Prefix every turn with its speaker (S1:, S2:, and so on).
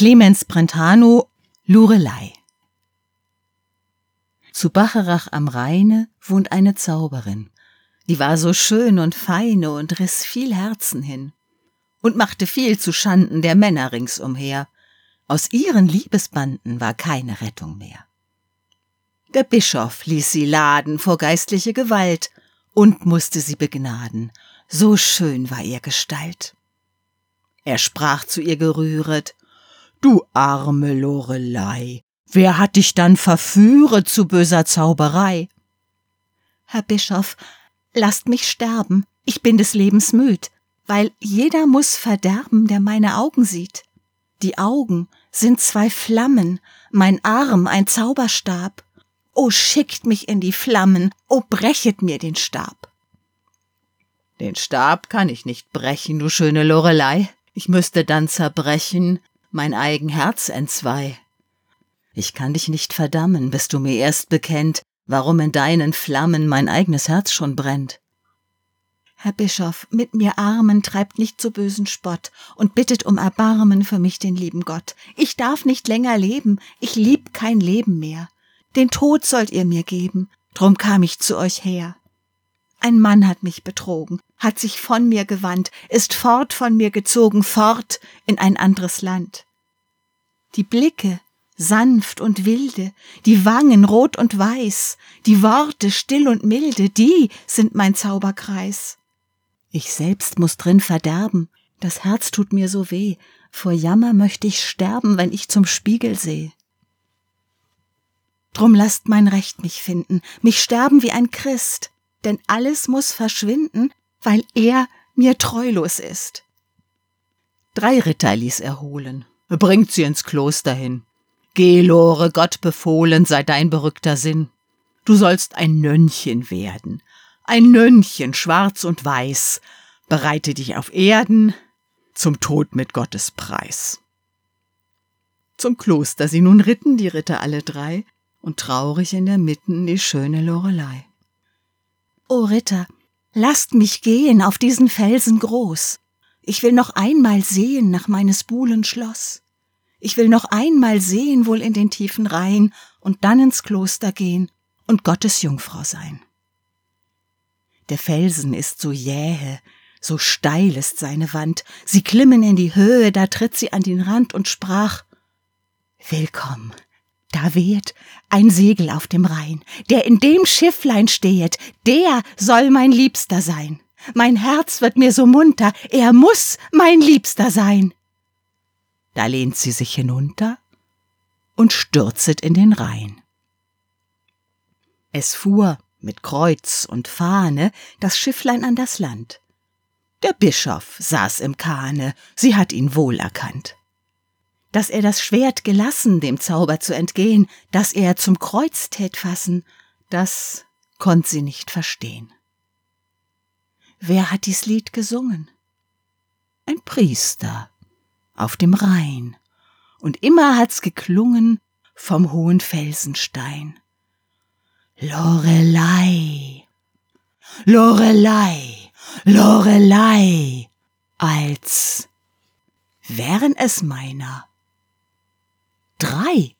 S1: Clemens Brentano, Lurelei. Zu Bacharach am Rheine wohnt eine Zauberin. Die war so schön und feine und riss viel Herzen hin und machte viel zu Schanden der Männer ringsumher. Aus ihren Liebesbanden war keine Rettung mehr. Der Bischof ließ sie laden vor geistliche Gewalt und musste sie begnaden, so schön war ihr Gestalt. Er sprach zu ihr gerühret, Du arme Lorelei, wer hat dich dann verführet zu böser Zauberei?
S2: Herr Bischof, lasst mich sterben, ich bin des Lebens müd, weil jeder muss verderben, der meine Augen sieht. Die Augen sind zwei Flammen, mein Arm ein Zauberstab. O schickt mich in die Flammen, o brechet mir den Stab.
S1: Den Stab kann ich nicht brechen, du schöne Lorelei, ich müsste dann zerbrechen, mein eigen Herz entzwei. Ich kann dich nicht verdammen, bis du mir erst bekennt, warum in deinen Flammen mein eigenes Herz schon brennt.
S2: Herr Bischof, mit mir Armen treibt nicht so bösen Spott und bittet um Erbarmen für mich den lieben Gott. Ich darf nicht länger leben, ich lieb kein Leben mehr. Den Tod sollt ihr mir geben, drum kam ich zu euch her. Ein Mann hat mich betrogen, hat sich von mir gewandt, ist fort von mir gezogen, fort in ein anderes Land. Die Blicke, sanft und wilde, die Wangen rot und weiß, die Worte still und milde, die sind mein Zauberkreis. Ich selbst muss drin verderben, das Herz tut mir so weh, vor Jammer möchte ich sterben, wenn ich zum Spiegel seh. Drum lasst mein Recht mich finden, mich sterben wie ein Christ, denn alles muss verschwinden, weil er mir treulos ist.
S1: Drei Ritter ließ er holen, bringt sie ins Kloster hin. Geh, Lore, Gott befohlen sei dein berückter Sinn. Du sollst ein Nönnchen werden, ein Nönnchen, schwarz und weiß, bereite dich auf Erden zum Tod mit Gottes Preis. Zum Kloster sie nun ritten die Ritter alle drei, und traurig in der Mitten die schöne Lorelei.
S2: O Ritter, lasst mich gehen auf diesen Felsen groß. Ich will noch einmal sehen nach meines Buhlen Schloss. Ich will noch einmal sehen wohl in den tiefen Rhein und dann ins Kloster gehen und Gottes Jungfrau sein. Der Felsen ist so jähe, so steil ist seine Wand, sie klimmen in die Höhe, da tritt sie an den Rand und sprach Willkommen, da weht ein Segel auf dem Rhein, der in dem Schifflein stehet, der soll mein Liebster sein. Mein Herz wird mir so munter, er muss mein Liebster sein.
S1: Da lehnt sie sich hinunter und stürzet in den Rhein. Es fuhr mit Kreuz und Fahne das Schifflein an das Land. Der Bischof saß im Kahne, sie hat ihn wohl erkannt dass er das Schwert gelassen, dem Zauber zu entgehen, dass er zum Kreuz tät fassen, das konnt sie nicht verstehen. Wer hat dies Lied gesungen? Ein Priester auf dem Rhein, und immer hat's geklungen vom hohen Felsenstein. Lorelei, Lorelei, Lorelei, als wären es meiner drei